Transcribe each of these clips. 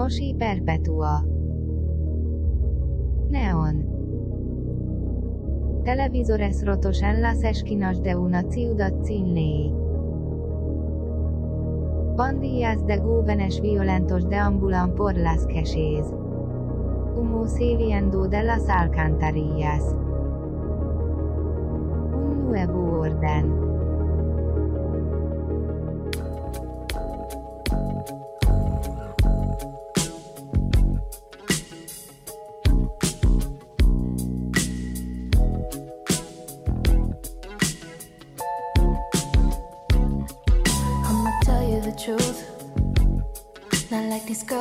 Nosi Perpetua Neon Televisores rotos en las esquinas de una ciudad sin ley. Pandillas de jóvenes violentos deambulan por las calles. Humo saliendo de las alcantarillas. Un nuevo orden.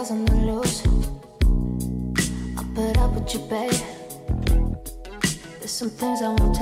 On the loose. I'll put up with you, babe. There's some things I won't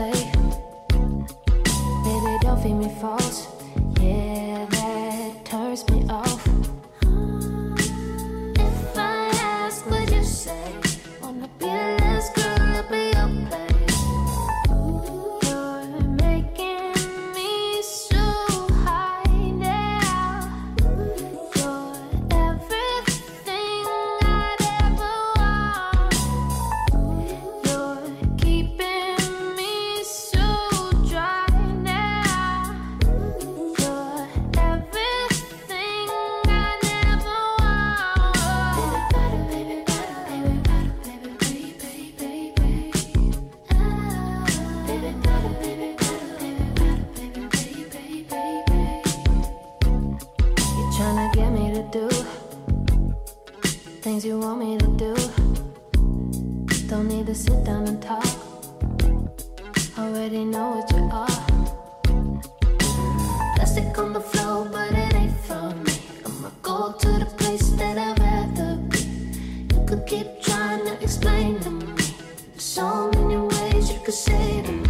keep trying to explain them. so many ways you could say them.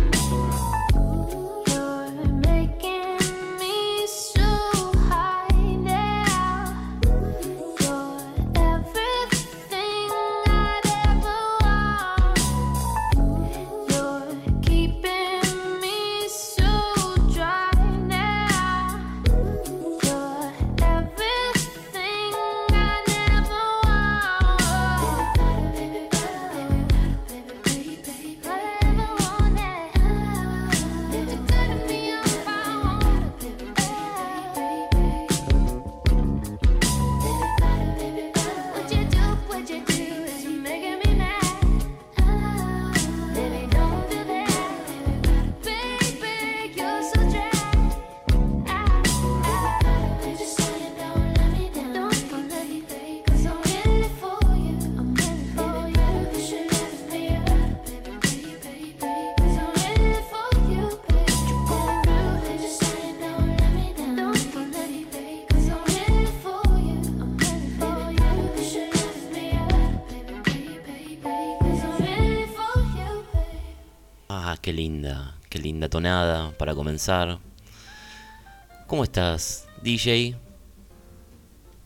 ¿Cómo estás, DJ?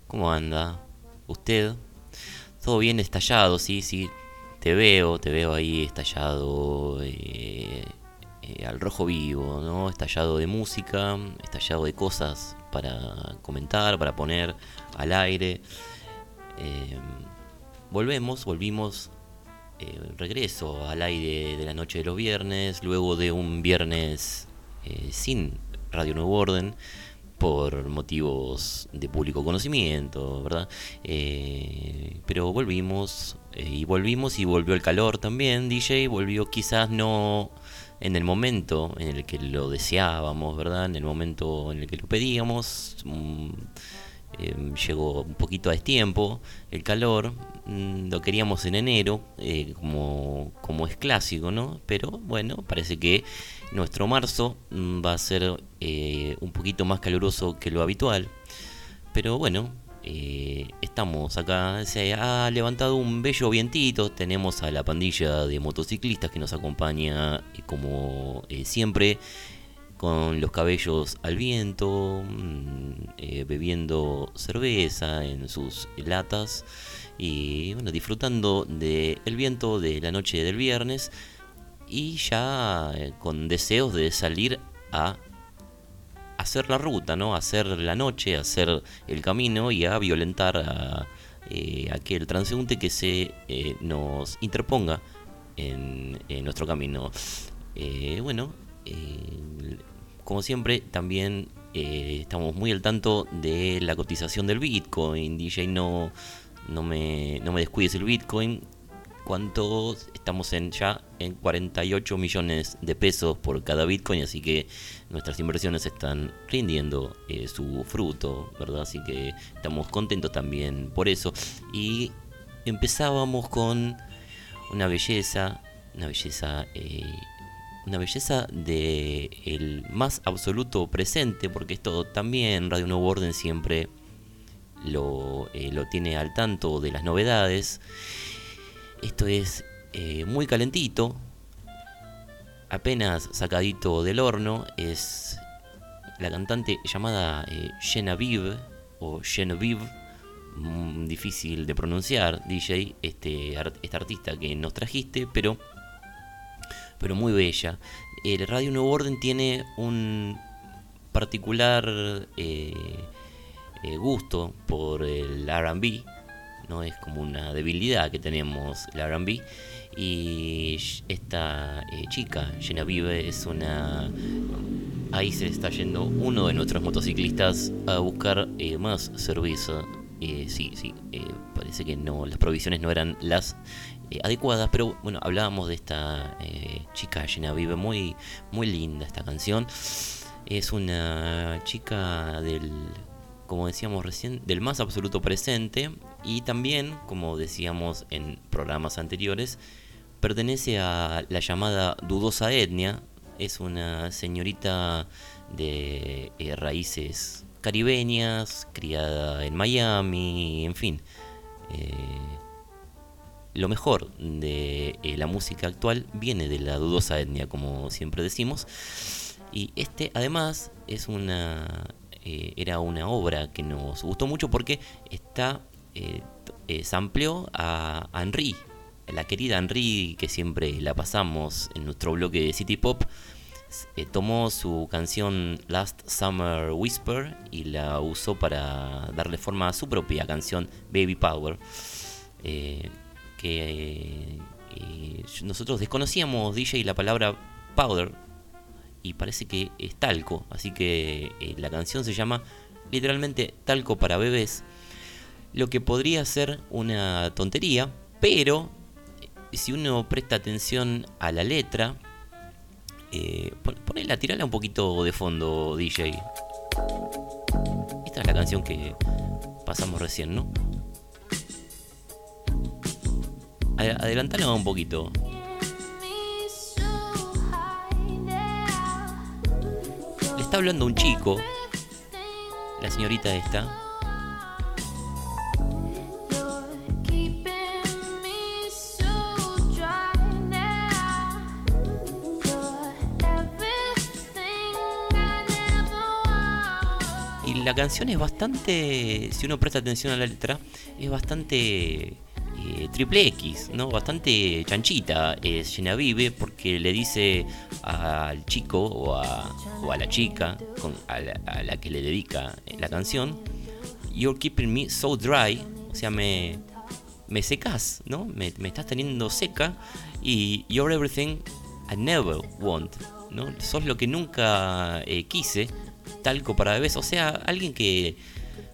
¿Cómo anda? ¿Usted? ¿Todo bien estallado? Sí, sí. Te veo, te veo ahí estallado eh, eh, al rojo vivo, ¿no? Estallado de música, estallado de cosas para comentar, para poner al aire. Eh, volvemos, volvimos eh, regreso al aire de la noche de los viernes, luego de un viernes eh, sin Radio Nuevo Orden, por motivos de público conocimiento, ¿verdad? Eh, pero volvimos, y volvimos y volvió el calor también, DJ, volvió quizás no en el momento en el que lo deseábamos, ¿verdad? En el momento en el que lo pedíamos. Mm, Em, llegó un poquito a destiempo, el calor, mm, lo queríamos en enero, eh, como, como es clásico, ¿no? Pero bueno, parece que nuestro marzo mm, va a ser eh, un poquito más caluroso que lo habitual. Pero bueno, eh, estamos acá, se ha levantado un bello vientito, tenemos a la pandilla de motociclistas que nos acompaña como siempre con los cabellos al viento, mm, eh, bebiendo cerveza en sus latas y bueno, disfrutando del viento de la noche del viernes y ya eh, con deseos de salir a hacer la ruta, ¿no? hacer la noche, hacer el camino y a violentar eh, aquel transeúnte que se nos interponga en, nuestro camino. bueno, como siempre, también estamos muy al tanto de la cotización del Bitcoin. DJ, no, no, me, no me descuides el Bitcoin cuánto estamos en ya en 48 millones de pesos por cada Bitcoin, así que nuestras inversiones están rindiendo eh, su fruto, ¿verdad? Así que estamos contentos también por eso. Y empezábamos con una belleza, una belleza, eh, una belleza de el más absoluto presente, porque esto también Radio Nuevo Orden siempre lo, eh, lo tiene al tanto de las novedades. Esto es eh, muy calentito, apenas sacadito del horno. Es la cantante llamada eh, Genevieve o Genevieve, mm, difícil de pronunciar, DJ, este, esta artista que nos trajiste, pero, pero muy bella. El Radio Nuevo Orden tiene un particular eh, gusto por el RB no es como una debilidad que tenemos la R&B y esta eh, chica Genevieve es una ahí se está yendo uno de nuestros motociclistas a buscar eh, más cerveza. Eh, sí sí parece que no las provisiones no eran las adecuadas pero bueno hablábamos de esta chica Genevieve muy muy linda esta canción es una chica del como decíamos recién, del más absoluto presente y también, como decíamos en programas anteriores, pertenece a la llamada dudosa etnia, es una señorita de eh, raíces caribeñas, criada en Miami, en fin. Eh, lo mejor de eh, la música actual viene de la dudosa etnia, como siempre decimos. Y este además es una eh, era una obra que nos gustó mucho porque está eh, eh sampleó a Henry, la querida Henry que siempre la pasamos en nuestro bloque de City Pop. Tomó su canción Last Summer Whisper y la usó para darle forma a su propia canción Baby Power. Que nosotros desconocíamos DJ la palabra powder y parece que es talco, así que eh, la canción se llama literalmente Talco para bebés, lo que podría ser una tontería, pero eh, si uno presta atención a la letra, eh, ponela, tirala un poquito de fondo, DJ. Esta es la canción que pasamos recién, ¿no? Adelantala un poquito. está hablando un chico, la señorita esta. Y la canción es bastante, si uno presta atención a la letra, es bastante eh, triple X, ¿no? Bastante chanchita es Genevieve porque le dice al chico o a, la chica con, a, la, que le dedica la canción, You're keeping me so dry, o sea, me, me secas, ¿no? Me, estás teniendo seca y you're everything I never want, ¿no? Sos lo que nunca eh, quise, talco para bebés, o sea, alguien que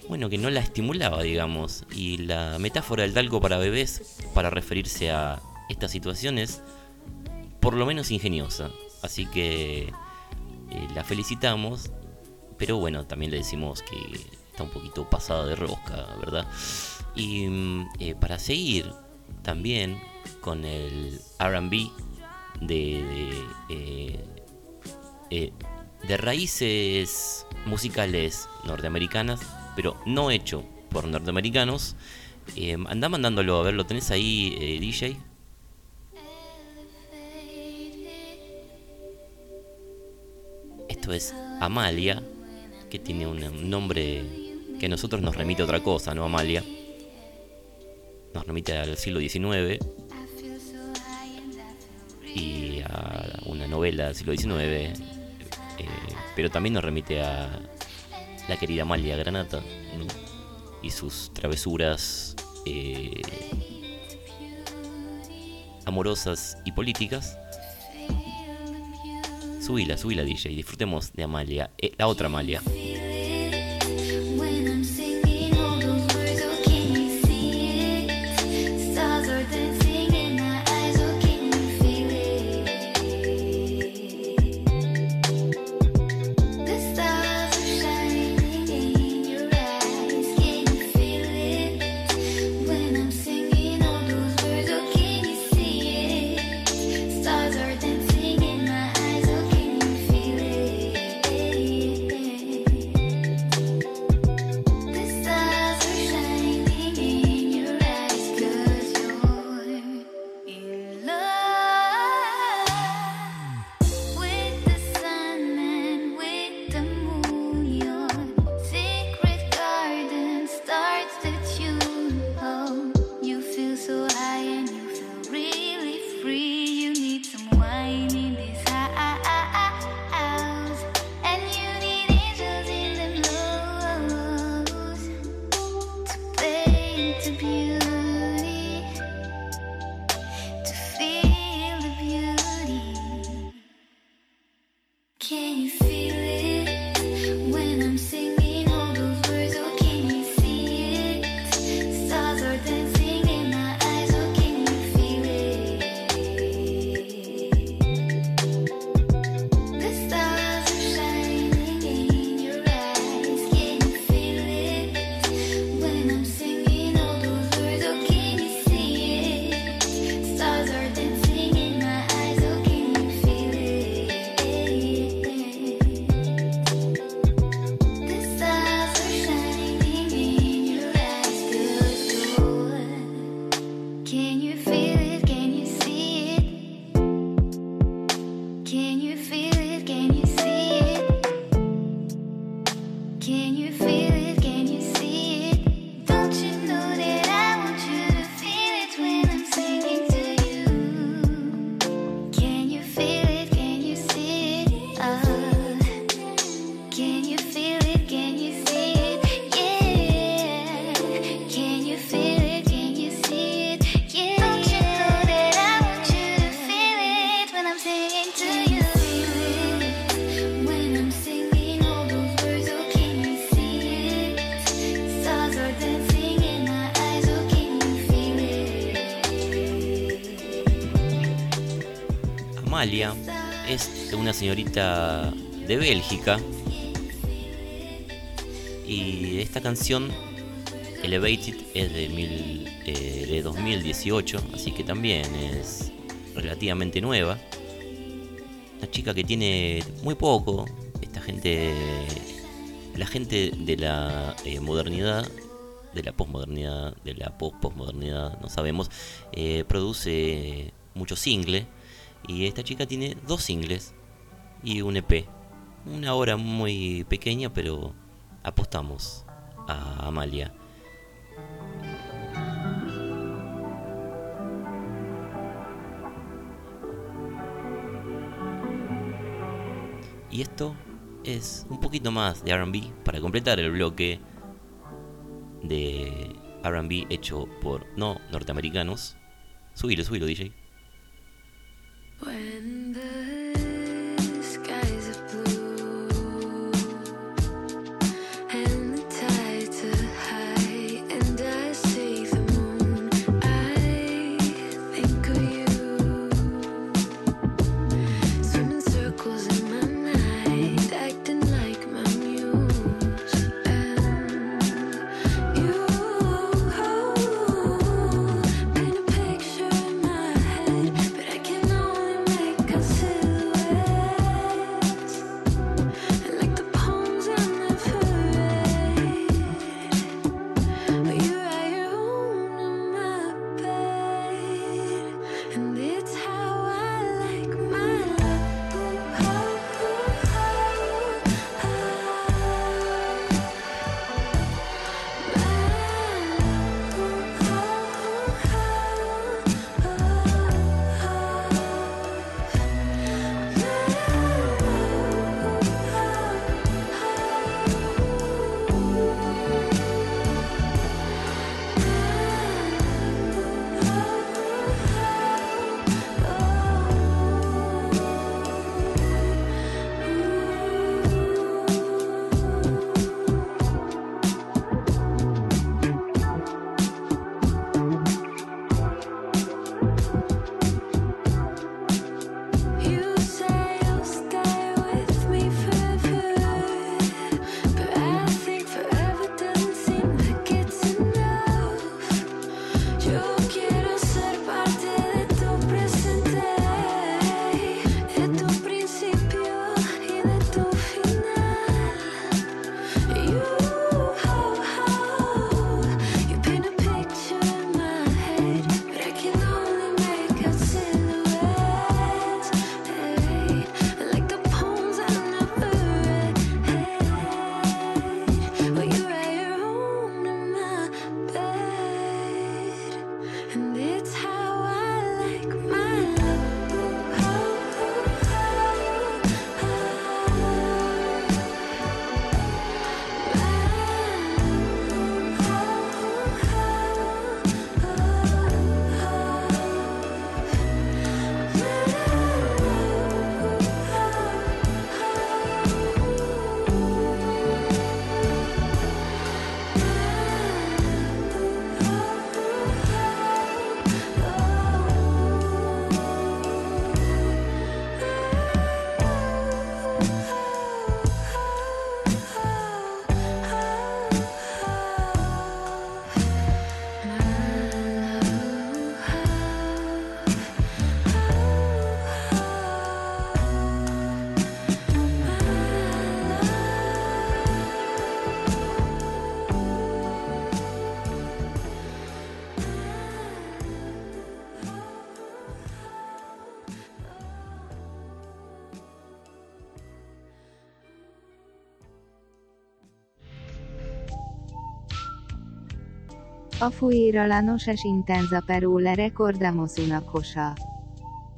bueno, que no la estimulaba, digamos. Y la metáfora del talco para bebés, para referirse a estas situaciones, por lo menos ingeniosa. Así que eh, la felicitamos, pero bueno, también le decimos que está un poquito pasada de rosca, ¿verdad? Y mm, eh, para seguir también con el RB de, eh, de raíces musicales norteamericanas, pero no hecho por norteamericanos. Eh, mandándolo a ver, ¿lo tenés ahí, eh, DJ? Esto es Amalia, que tiene un nombre que a nosotros nos remite a otra cosa, ¿no? Amalia. Nos remite al siglo XIX y a una novela del siglo XIX, eh, pero también nos remite a la querida Malia Granata y sus travesuras eh, amorosas y políticas. Subila, subila DJ, disfrutemos de Amalia, eh, la otra Amalia. de una señorita de Bélgica. Y esta canción, Elevated, es de, mil, eh, de 2018, así que también es relativamente nueva. Una chica que tiene muy poco, esta gente, la gente de la eh, modernidad, de la posmodernidad, de la post-posmodernidad, no sabemos, eh, produce mucho single. Y esta chica tiene dos singles y un EP. Una hora muy pequeña, pero apostamos a Amalia. Y esto es un poquito más de RB para completar el bloque de RB hecho por no norteamericanos. Subilo, subilo, DJ. When the A fuera la noches intensa pero le recordamos una cosa.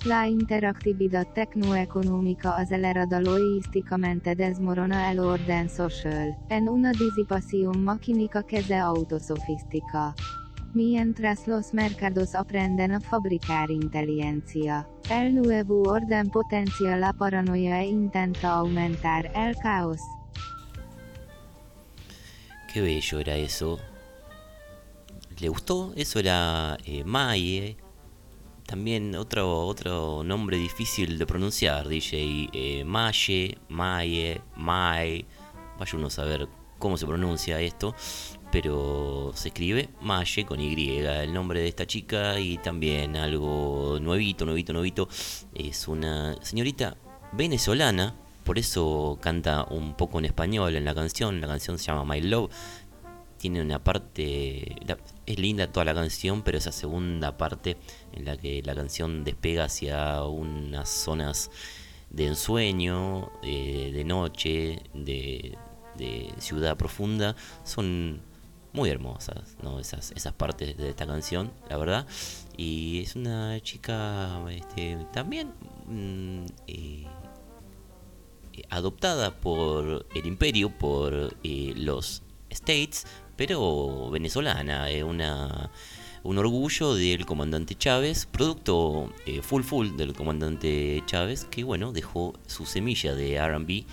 La interactividad tecnoeconómica acelerada logisticamente desmorona el orden social, en una maquínica que se autosofistica. Mientras los mercados aprenden a fabricar inteligencia, el nuevo orden potencia la paranoia e intenta aumentar el caos. Qué bello era eso. ¿Le gustó? Eso era eh, Maye. También otro, otro nombre difícil de pronunciar, DJ. Eh, Maye, Maye, May. Vaya uno a saber cómo se pronuncia esto. Pero se escribe Maye con Y, el nombre de esta chica. Y también algo nuevito, nuevito, nuevito. Es una señorita venezolana. Por eso canta un poco en español en la canción. La canción se llama My Love tiene una parte, es linda toda la canción, pero esa segunda parte en la que la canción despega hacia unas zonas de ensueño, de, de noche, de, ciudad profunda, son muy hermosas, ¿no? Esas, esas partes de esta canción, la verdad. Y es una chica este, también mm, eh, eh, adoptada por el imperio, por eh, los States, pero venezolana, eh, una, un orgullo del comandante Chávez, producto eh, full full del comandante Chávez, que bueno, dejó su semilla de RB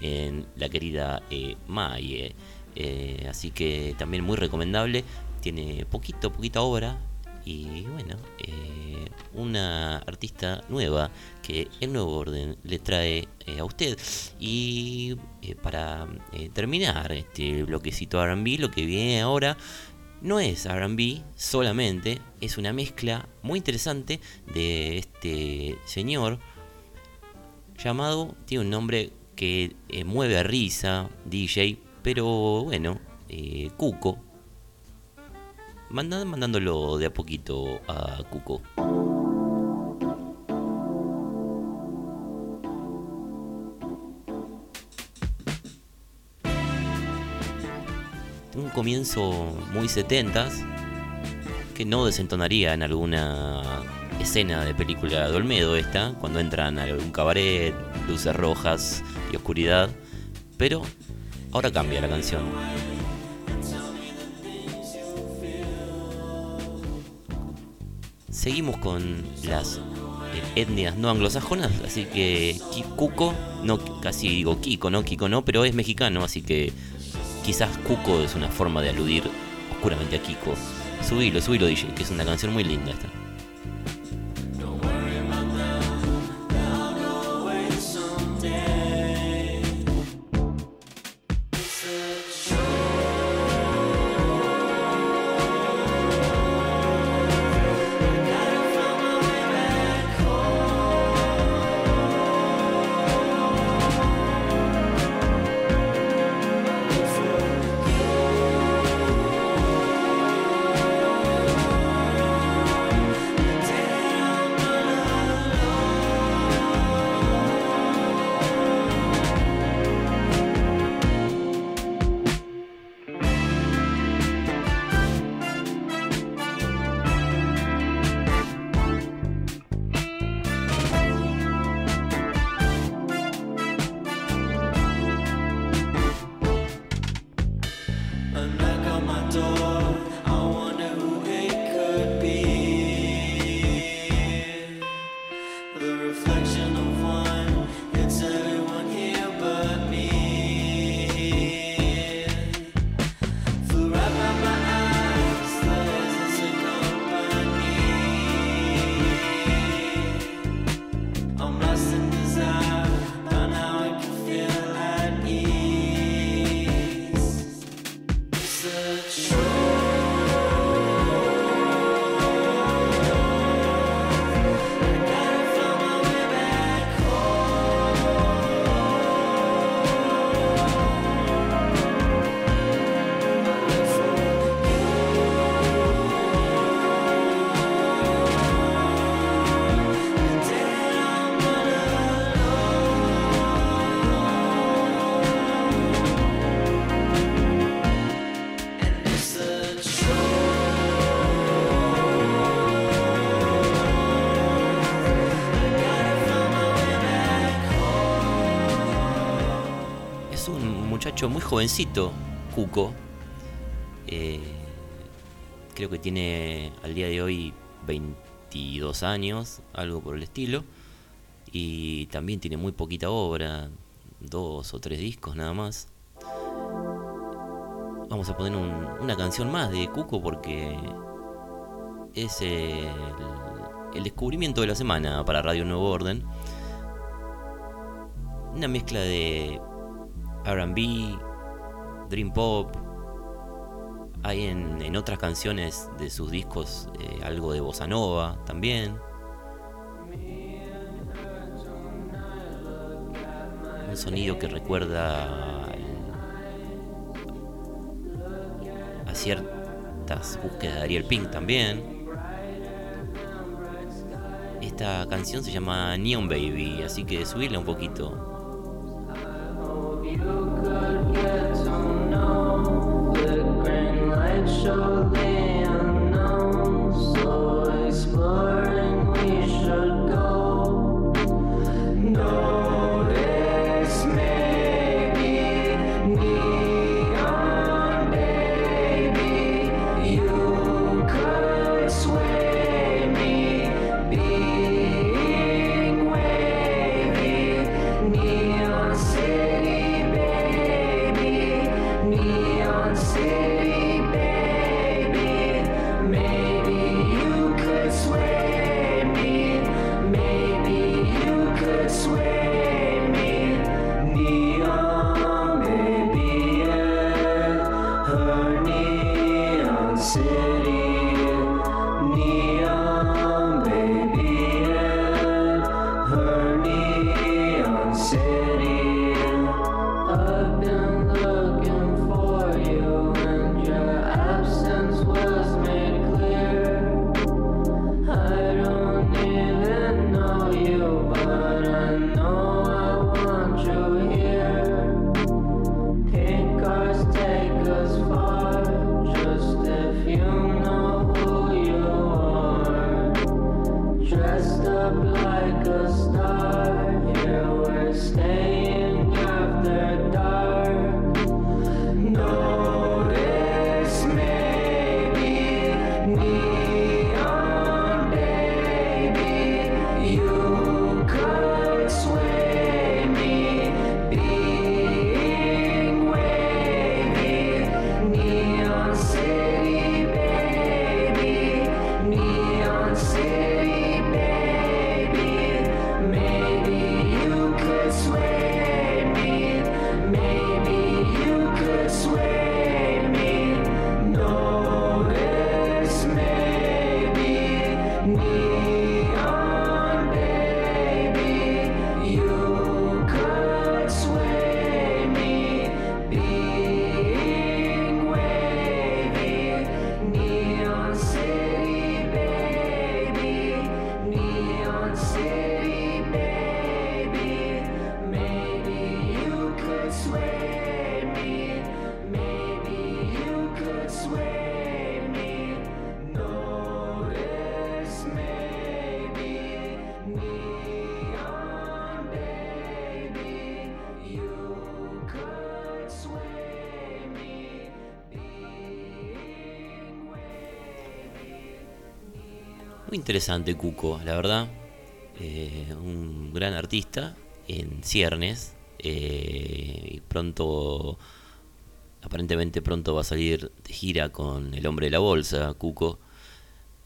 en la querida eh, Maye. Eh, así que también muy recomendable, tiene poquito, poquita obra, y bueno, eh, una artista nueva que el nuevo orden le trae eh, a usted. Y eh, para terminar este bloquecito RB, lo que viene ahora no es RB solamente, es una mezcla muy interesante de este señor llamado, tiene un nombre que mueve a risa, DJ, pero bueno, Cuco. Manda- mandándolo de a poquito a Cuco. Un comienzo muy 70s que no desentonaría en alguna escena de película de Olmedo esta, cuando entran a algún cabaret, luces rojas y oscuridad, pero ahora cambia la canción. Seguimos con las eh, etnias no anglosajonas, así que Cuco, no casi digo Kiko, no Kiko no, pero es mexicano, así que quizás Cuco es una forma de aludir oscuramente a Kiko. Subilo, subilo, DJ, que es una canción muy linda esta. Jovencito, Cuco. Eh, creo que tiene al día de hoy 22 años, algo por el estilo. Y también tiene muy poquita obra, dos o tres discos nada más. Vamos a poner un- una canción más de Cuco porque es el, el descubrimiento de la semana para Radio Nuevo Orden. Una mezcla de RB, Dream Pop. Hay en, en otras canciones de sus discos eh, algo de bossa nova también. Un sonido que recuerda al- a ciertas búsquedas de Ariel Pink también. Esta canción se llama Neon Baby, así que subirla un poquito. Muy interesante Cuco, la verdad. Eh, un gran artista en ciernes. eh, y pronto, aparentemente pronto va a salir de gira con El Hombre de la Bolsa, Cuco.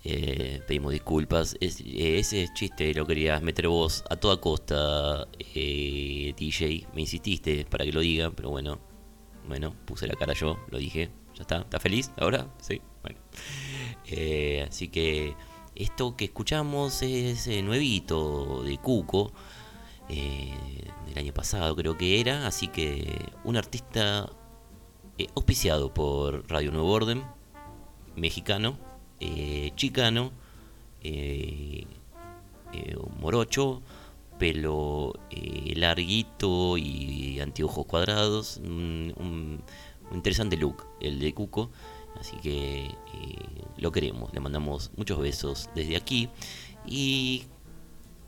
Eh, pedimos disculpas. Es- ese chiste lo querías meter vos a toda costa, DJ. Me insististe para que lo diga, pero bueno. Bueno, puse la cara yo, lo dije. Ya está. ¿Estás feliz ahora? Sí. Bueno. Así que esto que escuchamos es eh, nuevito de Cuco. eh, del año pasado creo que era. Así que un artista eh, auspiciado por Radio Nuevo Orden. Mexicano. chicano. morocho. Pelo larguito y anteojos cuadrados. Un interesante look el de Cuco. Así que eh, lo queremos. Le mandamos muchos besos desde aquí. Y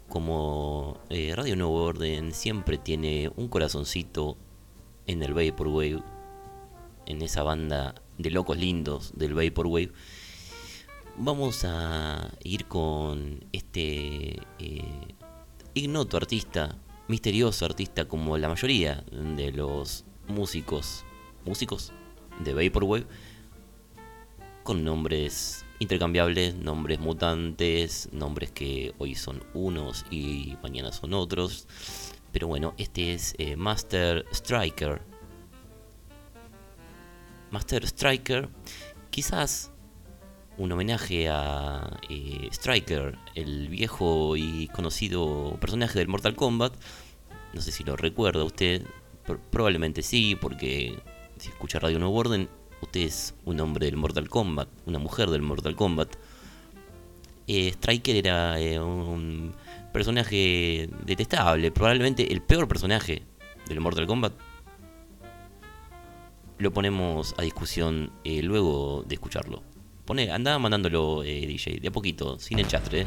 como eh, Radio Nuevo Orden siempre tiene un corazoncito en el Vaporwave, en esa banda de locos lindos del Vaporwave, vamos a ir con este eh, ignoto artista, misterioso artista como la mayoría de los músicos, músicos de Vaporwave, con nombres intercambiables, nombres mutantes, nombres que hoy son unos y mañana son otros. Pero bueno, este es eh, Master Striker. Master Striker, quizás un homenaje a eh, Striker, el viejo y conocido personaje del Mortal Kombat. No sé si lo recuerda usted, pr- probablemente sí, porque si escucha Radio Nuevo Orden, usted es un hombre del Mortal Kombat, una mujer del Mortal Kombat. Eh, Striker era eh, un personaje detestable, probablemente el peor personaje del Mortal Kombat. Lo ponemos a discusión eh, luego de escucharlo. Pone, anda mandándolo, DJ, de a poquito, sin el chastre.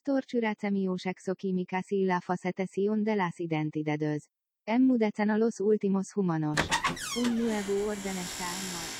Las torturaciones exoquímicas y la facetación de las identidades. Emmudecen a los últimos humanos. Un nuevo orden está en marcha.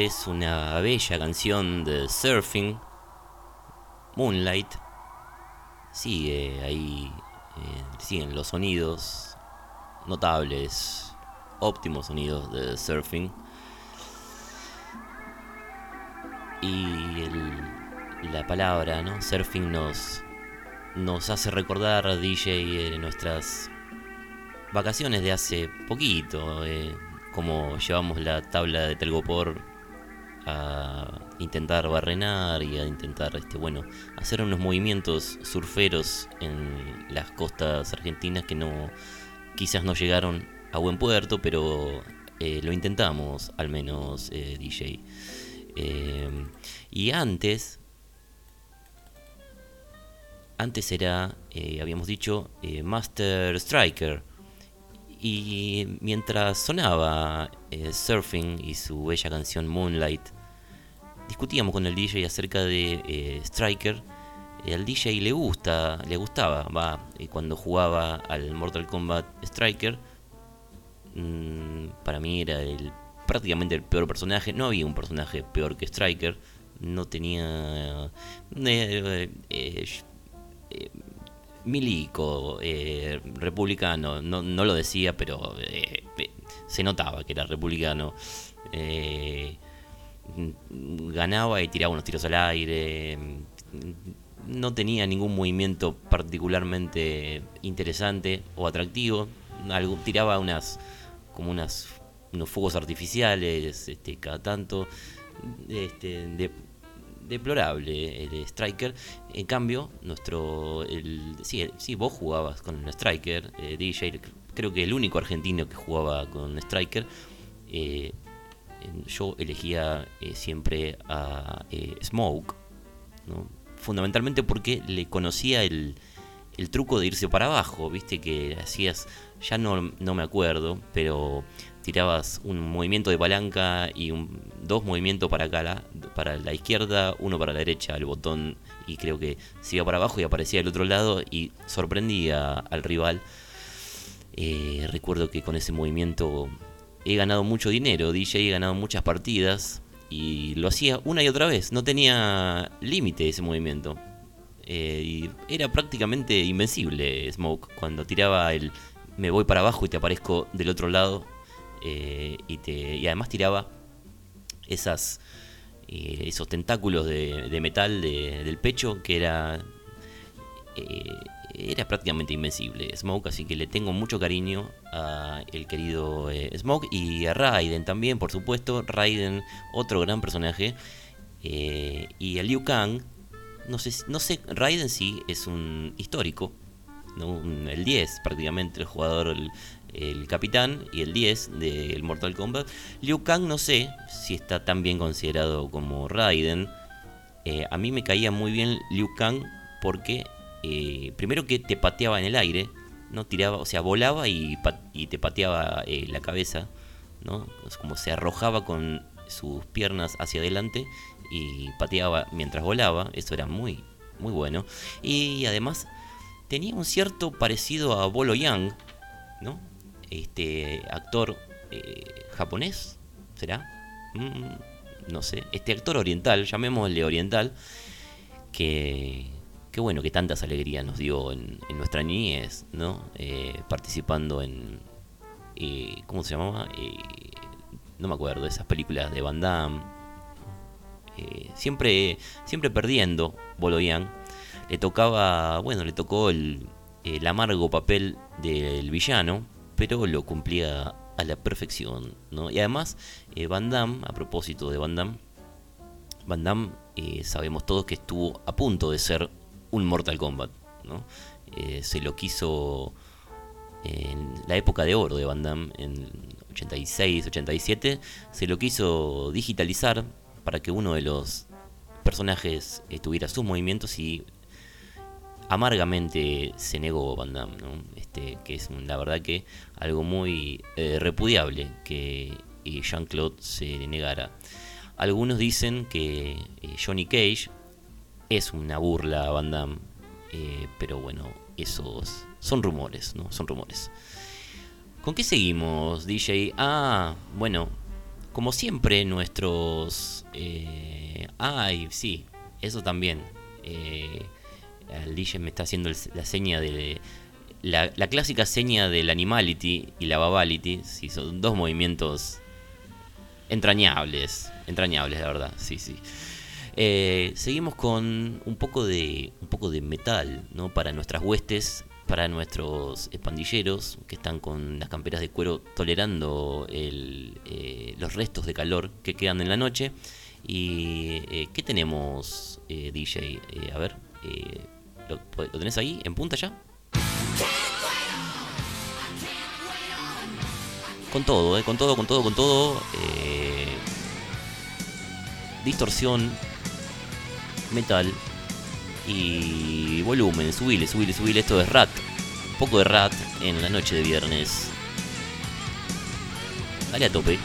Es una bella canción de surfing, Moonlight. Sigue ahí, eh, siguen los sonidos notables, óptimos sonidos de surfing. Y el- la palabra, ¿no? Surfing nos, nos hace recordar, DJ, eh, nuestras vacaciones de hace poquito, eh, como llevamos la tabla de Telgopor a intentar barrenar y a intentar, este, bueno, hacer unos movimientos surferos en las costas argentinas que no, quizás no llegaron a buen puerto, pero eh, lo intentamos, al menos, eh, DJ. Eh, y antes, antes era, eh, habíamos dicho, Master Striker. Y mientras sonaba Surfing y su bella canción Moonlight, discutíamos con el DJ acerca de eh, Striker. Eh, al DJ le gusta, le gustaba, va, eh, cuando jugaba al Mortal Kombat Striker. mm, para mí era el prácticamente el peor personaje. No había un personaje peor que Striker. No tenía milico, republicano, no, no lo decía, pero se notaba que era republicano. Mm, ganaba y tiraba unos tiros al aire. mm, No tenía ningún movimiento particularmente interesante o atractivo. Tiraba unas como unas unos fuegos artificiales este, cada tanto. Este, de- deplorable el Striker. En cambio, nuestro. El, sí, sí, vos jugabas con el Striker, eh, DJ. Creo que el único argentino que jugaba con Striker. eh, yo elegía eh, siempre a eh, Smoke. Fundamentalmente porque le conocía el, el truco de irse para abajo. Viste que hacías. Ya no, no me acuerdo, pero tirabas un movimiento de palanca y un, dos movimientos para acá, la- para la izquierda, uno para la derecha, el botón, y creo que se iba para abajo y aparecía del otro lado y sorprendía al rival. Eh, recuerdo que con ese movimiento he ganado mucho dinero, DJ, he ganado muchas partidas y lo hacía una y otra vez, no tenía límite ese movimiento. Eh, era prácticamente invencible Smoke cuando tiraba el me voy para abajo y te aparezco del otro lado eh, y, además tiraba eh, esos tentáculos de, metal de- del pecho que era era prácticamente invencible Smoke así que le tengo mucho cariño a el querido eh, Smoke y a Raiden también por supuesto Raiden otro gran personaje eh, y a Liu Kang no sé no sé Raiden sí es un histórico ¿no? El 10 prácticamente, el jugador, el, el capitán y el 10 del Mortal Kombat. Liu Kang no sé si está tan bien considerado como Raiden. Eh, a mí me caía muy bien Liu Kang porque eh, primero que te pateaba en el aire, no tiraba, o sea, volaba y, te pateaba eh, la cabeza, ¿no? Como se arrojaba con sus piernas hacia adelante y pateaba mientras volaba, eso era muy, muy bueno. Y además tenía un cierto parecido a Bolo Yang, ¿no? Este actor eh, japonés, ¿será? Mm, no sé, este actor oriental, llamémosle oriental, que, que bueno, que tantas alegrías nos dio en, nuestra niñez, ¿no? Eh, participando en, eh, ¿cómo se llamaba? Eh, no me acuerdo, esas películas de Van Damme. Eh, siempre, siempre perdiendo Bolo Yang le tocaba, bueno, le tocó el, el amargo papel del villano, pero lo cumplía a la perfección, ¿no? Y además, eh, Van Damme, a propósito de Van Damme, Van Damme sabemos todos que estuvo a punto de ser un Mortal Kombat, ¿no? Eh, se lo quiso en la época de oro de Van Damme, en 86, 87, se lo quiso digitalizar para que uno de los personajes tuviera sus movimientos y amargamente se negó Van Damme, ¿no? este, que es la verdad que algo muy eh, repudiable que eh, Jean-Claude se negara. Algunos dicen que Johnny Cage es una burla a Van Damme, pero bueno, esos son rumores, ¿no? Son rumores. ¿Con qué seguimos, DJ? Ah, bueno, como siempre, nuestros... eh, ay, sí, eso también. Eh, el DJ me está haciendo la seña de... La, la clásica seña del animality y la babality, sí, son dos movimientos entrañables, entrañables, la verdad, sí, sí. Eh, seguimos con un poco de un poco de metal, ¿no? Para nuestras huestes, para nuestros pandilleros que están con las camperas de cuero tolerando el, eh, los restos de calor que quedan en la noche. Y eh, ¿qué tenemos, DJ? A ver, ¿lo, ¿lo tenés ahí en punta ya? Con todo, eh, con todo, con todo, con todo. distorsión, metal y volumen. Subile, subile, subile. Esto es rat. Un poco de rat en la noche de viernes. Dale a tope.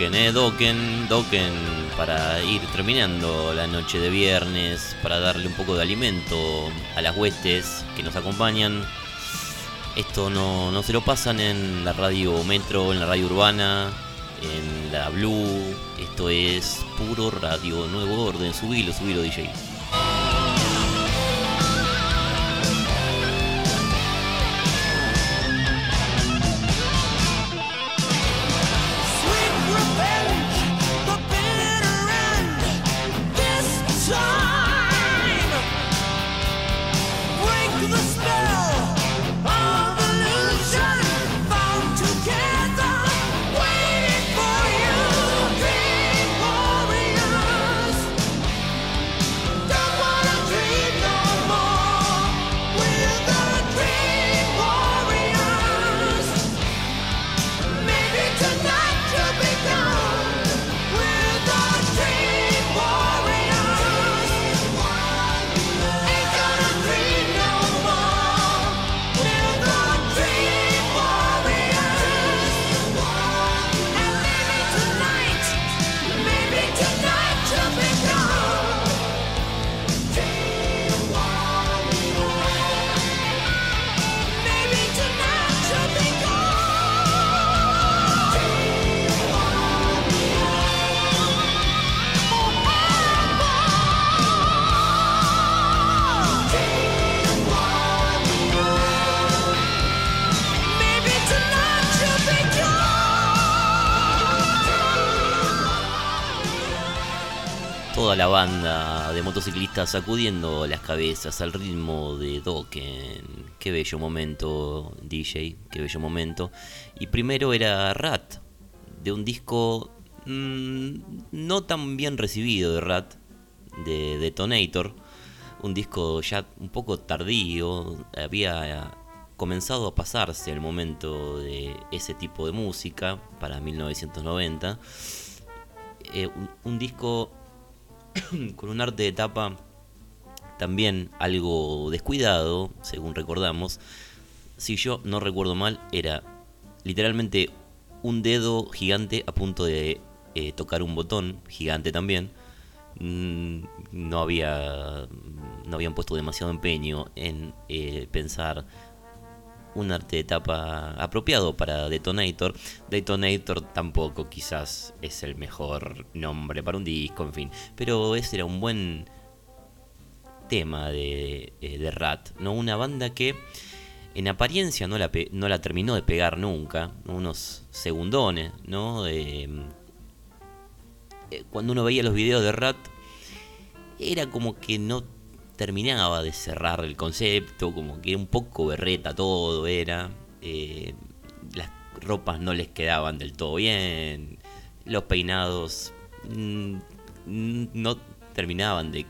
Dokken, eh, Dokken, para ir terminando la noche de viernes, para darle un poco de alimento a las huestes que nos acompañan. Esto no, no se lo pasan en la radio Metro, en la radio urbana, en la Blue. Esto es puro radio nuevo orden. Subilo, subilo, DJ. Sacudiendo las cabezas al ritmo de Dokken. Qué bello momento, DJ, qué bello momento. Y primero era Rat, de un disco mm, no tan bien recibido de Rat, de Detonator. Un disco ya un poco tardío, había comenzado a pasarse el momento de ese tipo de música para 1990. Eh, un, un disco con un arte de tapa también algo descuidado, según recordamos. Si yo no recuerdo mal, era literalmente un dedo gigante a punto de eh, tocar un botón, gigante también. Mm, No había. No habían puesto demasiado empeño en eh, pensar un arte de tapa apropiado para Detonator. Detonator tampoco quizás es el mejor nombre para un disco, en fin. Pero ese era un buen tema de, eh, de Rat, ¿no? Una banda que en apariencia no la, no la terminó de pegar nunca, ¿no? unos segundones, ¿no? Eh, eh, cuando uno veía los videos de Rat, era como que no terminaba de cerrar el concepto, como que un poco berreta todo era. eh, las ropas no les quedaban del todo bien, los peinados mm, mm, no terminaban de-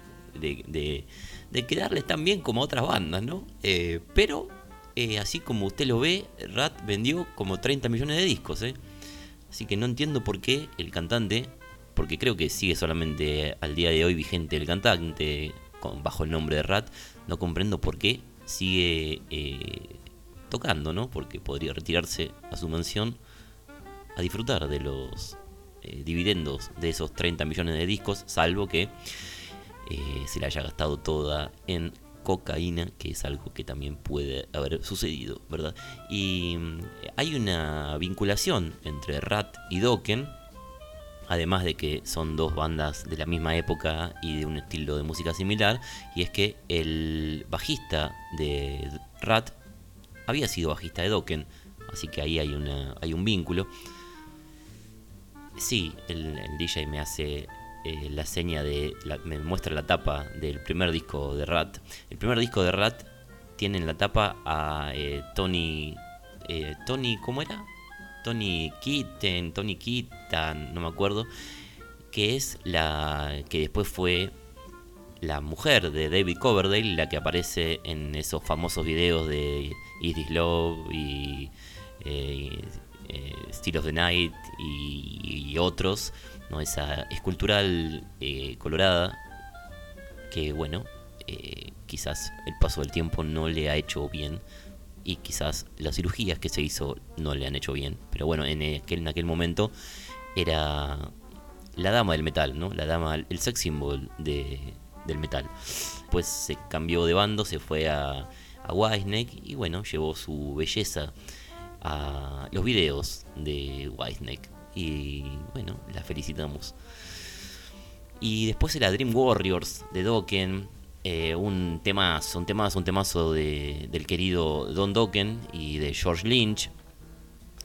de quedarles tan bien como otras bandas, ¿no? Eh, pero, eh, así como usted lo ve, Rat vendió como 30 millones de discos, ¿eh? Así que no entiendo por qué el cantante, porque creo que sigue solamente al día de hoy vigente el cantante bajo el nombre de Rat, no comprendo por qué sigue eh, tocando, ¿no? Porque podría retirarse a su mansión a disfrutar de los dividendos de esos 30 millones de discos, salvo que eh, se la haya gastado toda en cocaína, que es algo que también puede haber sucedido, ¿verdad? Y mm, hay una vinculación entre Rat y Dokken, además de que son dos bandas de la misma época y de un estilo de música similar, y es que el bajista de Rat había sido bajista de Dokken, así que ahí hay, una, hay un vínculo. Sí, el, el DJ me hace eh, la seña de. me muestra la tapa del primer disco de Rat. El primer disco de Rat tiene en la tapa a eh, Tony. eh, Tony, ¿cómo era? Tony Kitten, Tony Kitan, no me acuerdo. Que es la. que después fue la mujer de David Coverdale, la que aparece en esos famosos videos de Is This Love y eh, eh, Still of the Night y, y otros, ¿no? esa escultural eh, colorada que bueno, eh, quizás el paso del tiempo no le ha hecho bien y quizás las cirugías que se hizo no le han hecho bien, pero bueno, en aquel, en aquel momento era la dama del metal, ¿no? La dama, el sex symbol de, del metal. Pues se cambió de bando, se fue a, a Whitesnake y bueno, llevó su belleza a los videos de Whitesnake. Y bueno, la felicitamos. Y después era Dream Warriors de Dokken. eh, un temazo, un temazo, un temazo de- del querido Don Dokken y de George Lynch.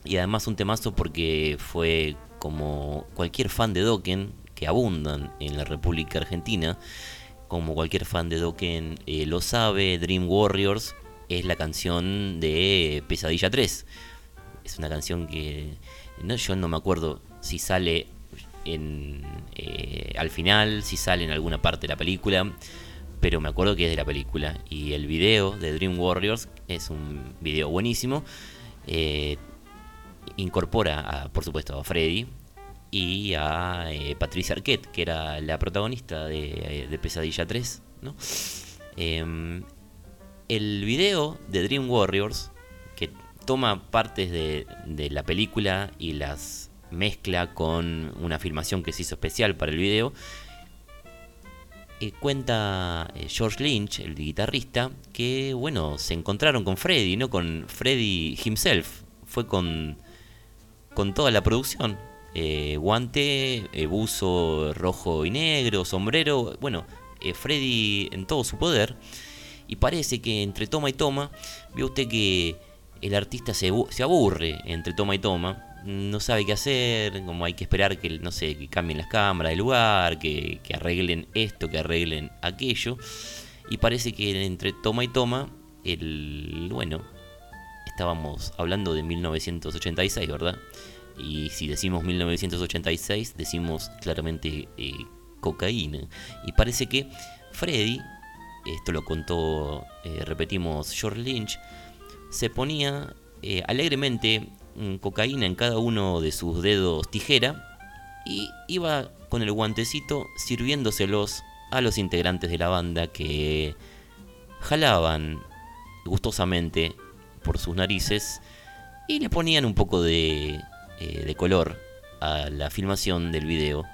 Y además un temazo porque fue como cualquier fan de Dokken, que abundan en la República Argentina, como cualquier fan de Dokken eh, lo sabe, Dream Warriors es la canción de Pesadilla 3. Es una canción que no, yo no me acuerdo si sale en, eh, al final, si sale en alguna parte de la película, pero me acuerdo que es de la película. Y el video de Dream Warriors es un video buenísimo. Eh, incorpora, a, por supuesto, a Freddy y a eh, Patricia Arquette, que era la protagonista de, Pesadilla 3. ¿no? Em, el video de Dream Warriors, toma partes de, de la película y las mezcla con una filmación que se hizo especial para el video, eh, cuenta eh, George Lynch, el guitarrista, que bueno, se encontraron con Freddy, no con Freddy himself, fue con, con toda la producción. Eh, guante, eh, buzo rojo y negro, sombrero, bueno, Freddy en todo su poder. Y parece que entre toma y toma, ve usted que el artista se, abu- se aburre entre toma y toma, no sabe qué hacer, como hay que esperar que, no sé, que cambien las cámaras de lugar, que, que arreglen esto, que arreglen aquello. Y parece que entre toma y toma, el, bueno, estábamos hablando de 1986, ¿verdad? Y si decimos 1986, decimos claramente eh, cocaína. Y parece que Freddy, esto lo contó, eh, repetimos, George Lynch, se ponía eh, alegremente mm, cocaína en cada uno de sus dedos tijera y iba con el guantecito sirviéndoselos a los integrantes de la banda que jalaban gustosamente por sus narices y le ponían un poco de, eh, de color a la filmación del video.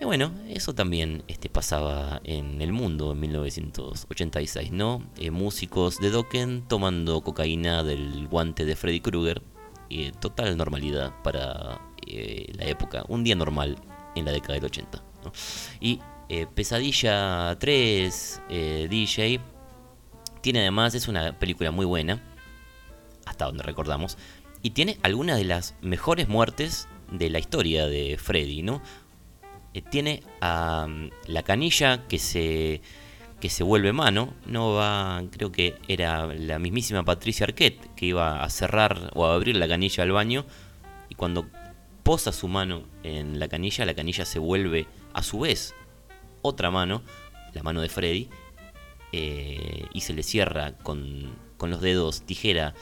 Y bueno, eso también este, pasaba en el mundo en 1986, ¿no? Eh, músicos de Dokken tomando cocaína del guante de Freddy Krueger. Total normalidad para eh, la época. Un día normal en la década del 80. ¿no? Y eh, Pesadilla 3, eh, DJ, tiene además, es una película muy buena, hasta donde recordamos, y tiene algunas de las mejores muertes de la historia de Freddy, ¿no? Eh, tiene la canilla que se que se vuelve mano, no va, creo que era la mismísima Patricia Arquette que iba a cerrar o a abrir la canilla al baño y cuando posa su mano en la canilla, la canilla se vuelve a su vez otra mano, la mano de Freddy, eh, y se le cierra con, con los dedos tijera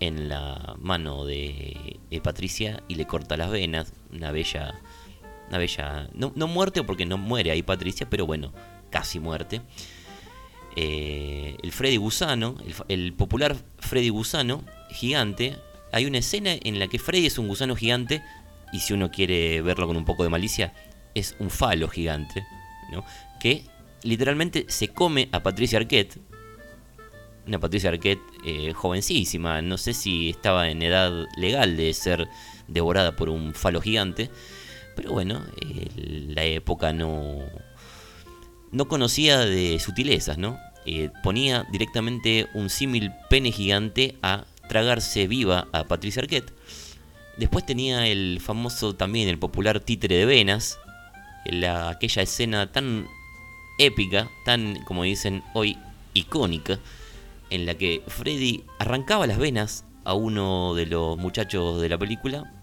en la mano de, de Patricia y le corta las venas, una bella, una bella, no, no muerte porque no muere ahí Patricia, pero bueno, casi muerte. Eh, el Freddy Gusano, el, popular Freddy Gusano, gigante, hay una escena en la que Freddy es un gusano gigante y si uno quiere verlo con un poco de malicia, es un falo gigante, ¿no? Que literalmente se come a Patricia Arquette, una Patricia Arquette eh, jovencísima, no sé si estaba en edad legal de ser devorada por un falo gigante, pero bueno, la época no, no conocía de sutilezas, ¿no? Eh, ponía directamente un símil pene gigante a tragarse viva a Patricia Arquette. Después tenía el famoso también, el popular títere de venas, la, aquella escena tan épica, tan, como dicen hoy, icónica, en la que Freddy arrancaba las venas a uno de los muchachos de la película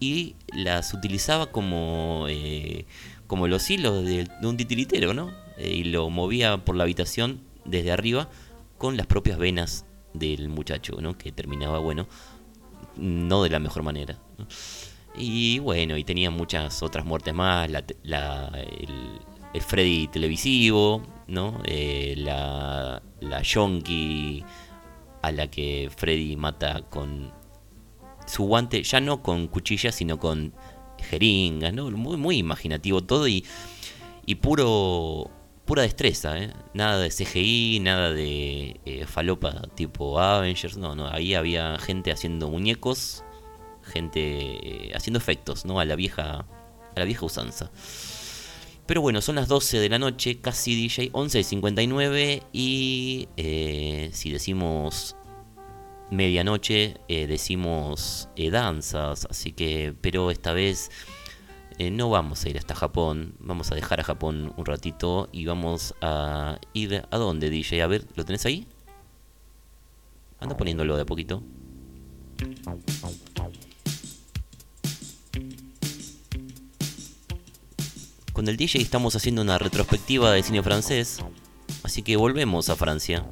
y las utilizaba como, eh, como los hilos de, un titiritero, ¿no? Eh, y lo movía por la habitación desde arriba con las propias venas del muchacho, ¿no? Que terminaba, bueno, no de la mejor manera. Y bueno, y tenía muchas otras muertes más, la, la- el, el Freddy televisivo, ¿no? Eh, la, la Yonki a la que Freddy mata con su guante, ya no con cuchillas, sino con jeringas, ¿no? Muy, muy imaginativo todo y, y puro pura destreza, ¿eh? Nada de CGI, nada de eh, falopa tipo Avengers, no, no, ahí había gente haciendo muñecos, gente eh, haciendo efectos, ¿no? A la vieja a la vieja usanza. Pero bueno, son las 12 de la noche, casi DJ, 11.59 y eh, si decimos medianoche, eh, decimos eh, danzas, así que, pero esta vez eh, no vamos a ir hasta Japón, vamos a dejar a Japón un ratito y vamos a ir a dónde, DJ, a ver, ¿lo tenés ahí? Anda poniéndolo de a poquito. Con el DJ estamos haciendo una retrospectiva de cine francés, así que volvemos a Francia.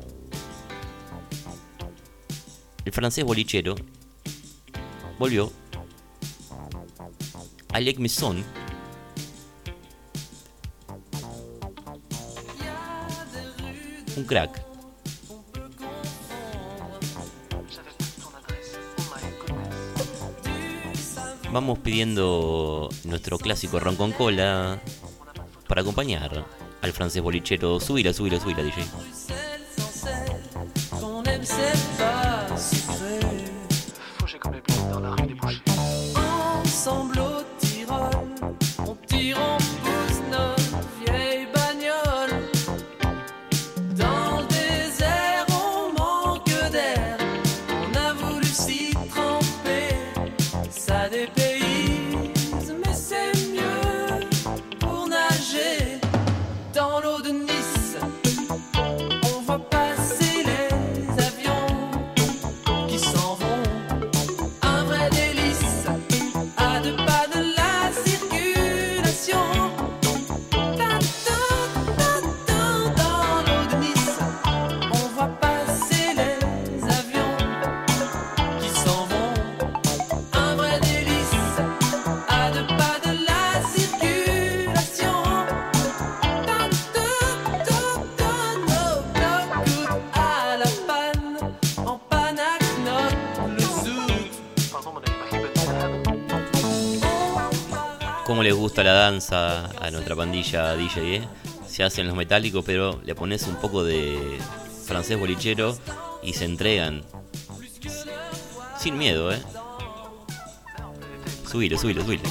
El francés bolichero volvió. Alec Misson un crack. Vamos pidiendo nuestro clásico ron con cola para acompañar al francés bolichero. Subila, subila, subila, DJ. A nuestra pandilla DJ? eh? Se hacen los metálicos, pero le pones un poco de francés bolichero y se entregan. Sin miedo, ¿eh? Subilo, subilo, subilo.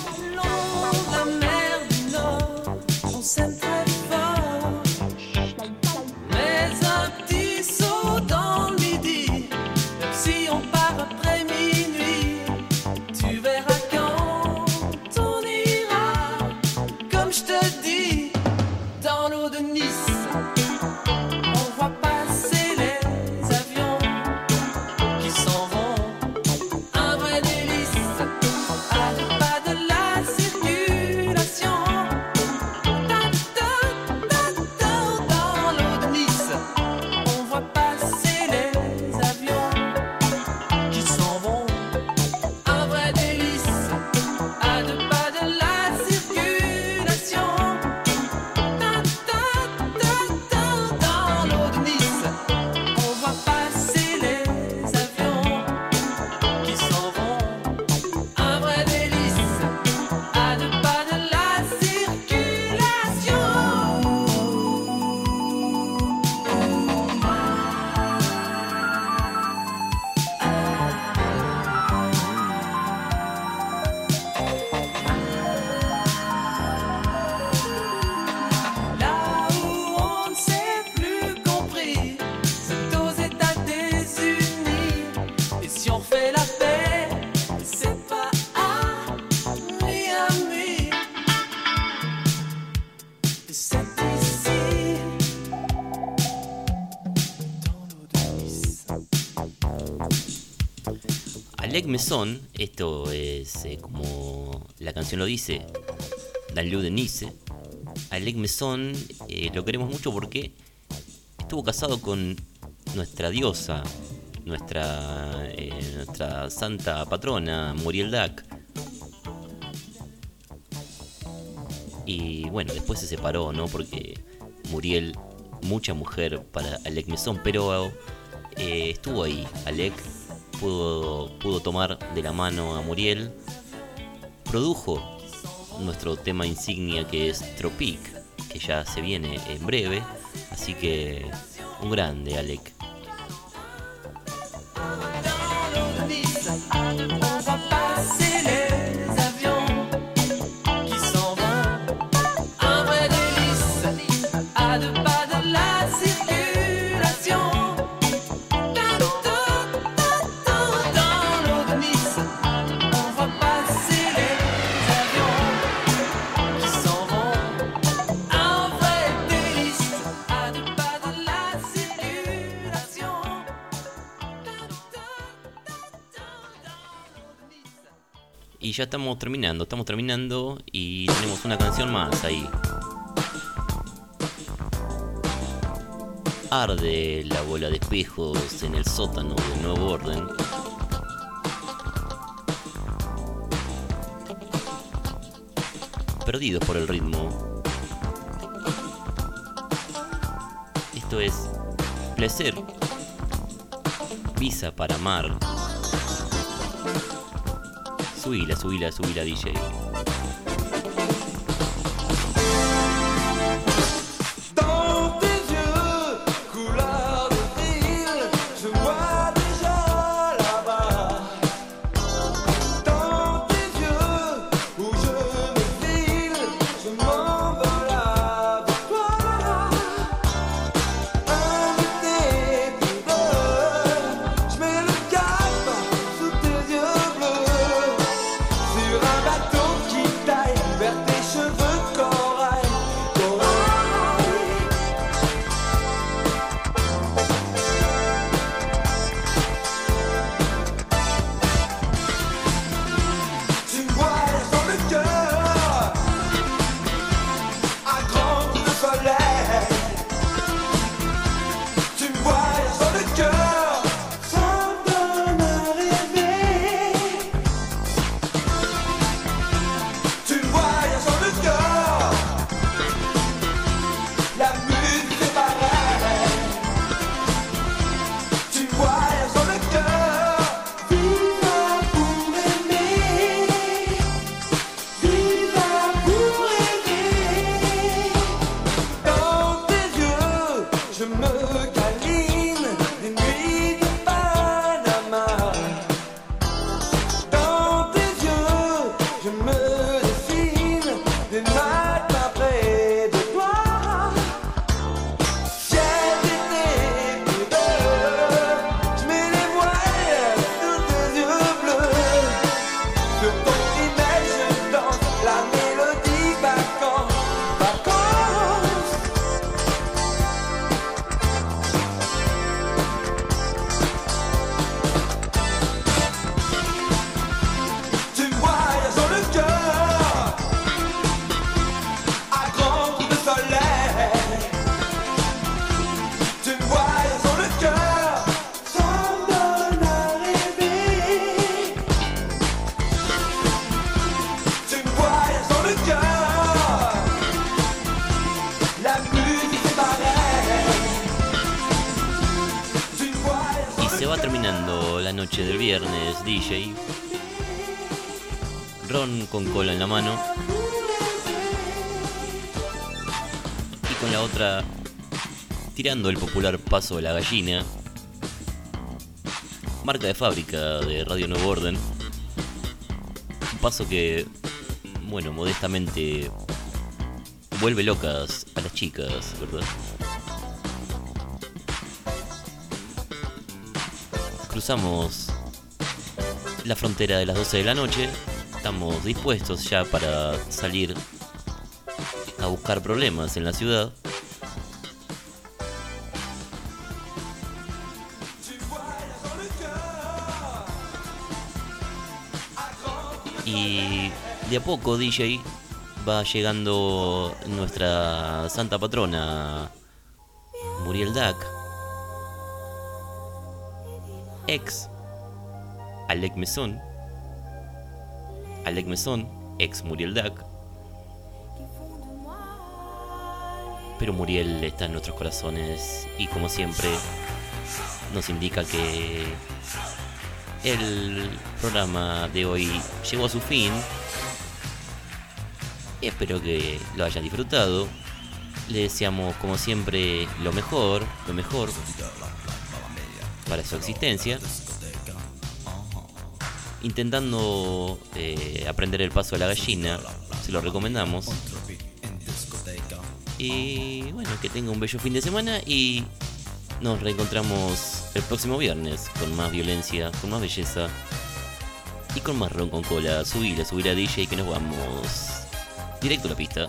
Messon, esto es eh, como la canción lo dice, Danlou de Nice. Alec Messon eh, lo queremos mucho porque estuvo casado con nuestra diosa, nuestra, eh, nuestra santa patrona, Muriel Dac. Y bueno, después se separó, ¿no? Porque Muriel, mucha mujer para Alec Messon, pero eh, estuvo ahí, Alec, pudo, pudo tomar de la mano a Muriel, produjo nuestro tema insignia que es Tropic, que ya se viene en breve, así que un grande Alec. Ya estamos terminando, estamos terminando y tenemos una canción más ahí. Arde la bola de espejos en el sótano del nuevo orden. Perdidos por el ritmo. Esto es placer. Visa para amar. Subila, subila, subila, DJ. to me. El popular paso de la gallina. Marca de fábrica de Radio Nuevo Orden. Un paso que, bueno, modestamente vuelve locas a las chicas, ¿verdad? Cruzamos la frontera de las 12 de la noche. Estamos dispuestos ya para salir a buscar problemas en la ciudad. Y de a poco, DJ, va llegando nuestra santa patrona, Muriel Dac, ex Alec Mesón, Alec Mesón, ex Muriel Dac. Pero Muriel está en nuestros corazones y como siempre nos indica que el programa de hoy llegó a su fin. Espero que lo hayan disfrutado. Le deseamos, como siempre, lo mejor, lo mejor para su existencia. Intentando eh, aprender el paso de la gallina, se lo recomendamos. Y bueno, que tenga un bello fin de semana y nos reencontramos el próximo viernes con más violencia, con más belleza y con más ron con cola. Subir, subir a DJ que nos vamos directo a la pista.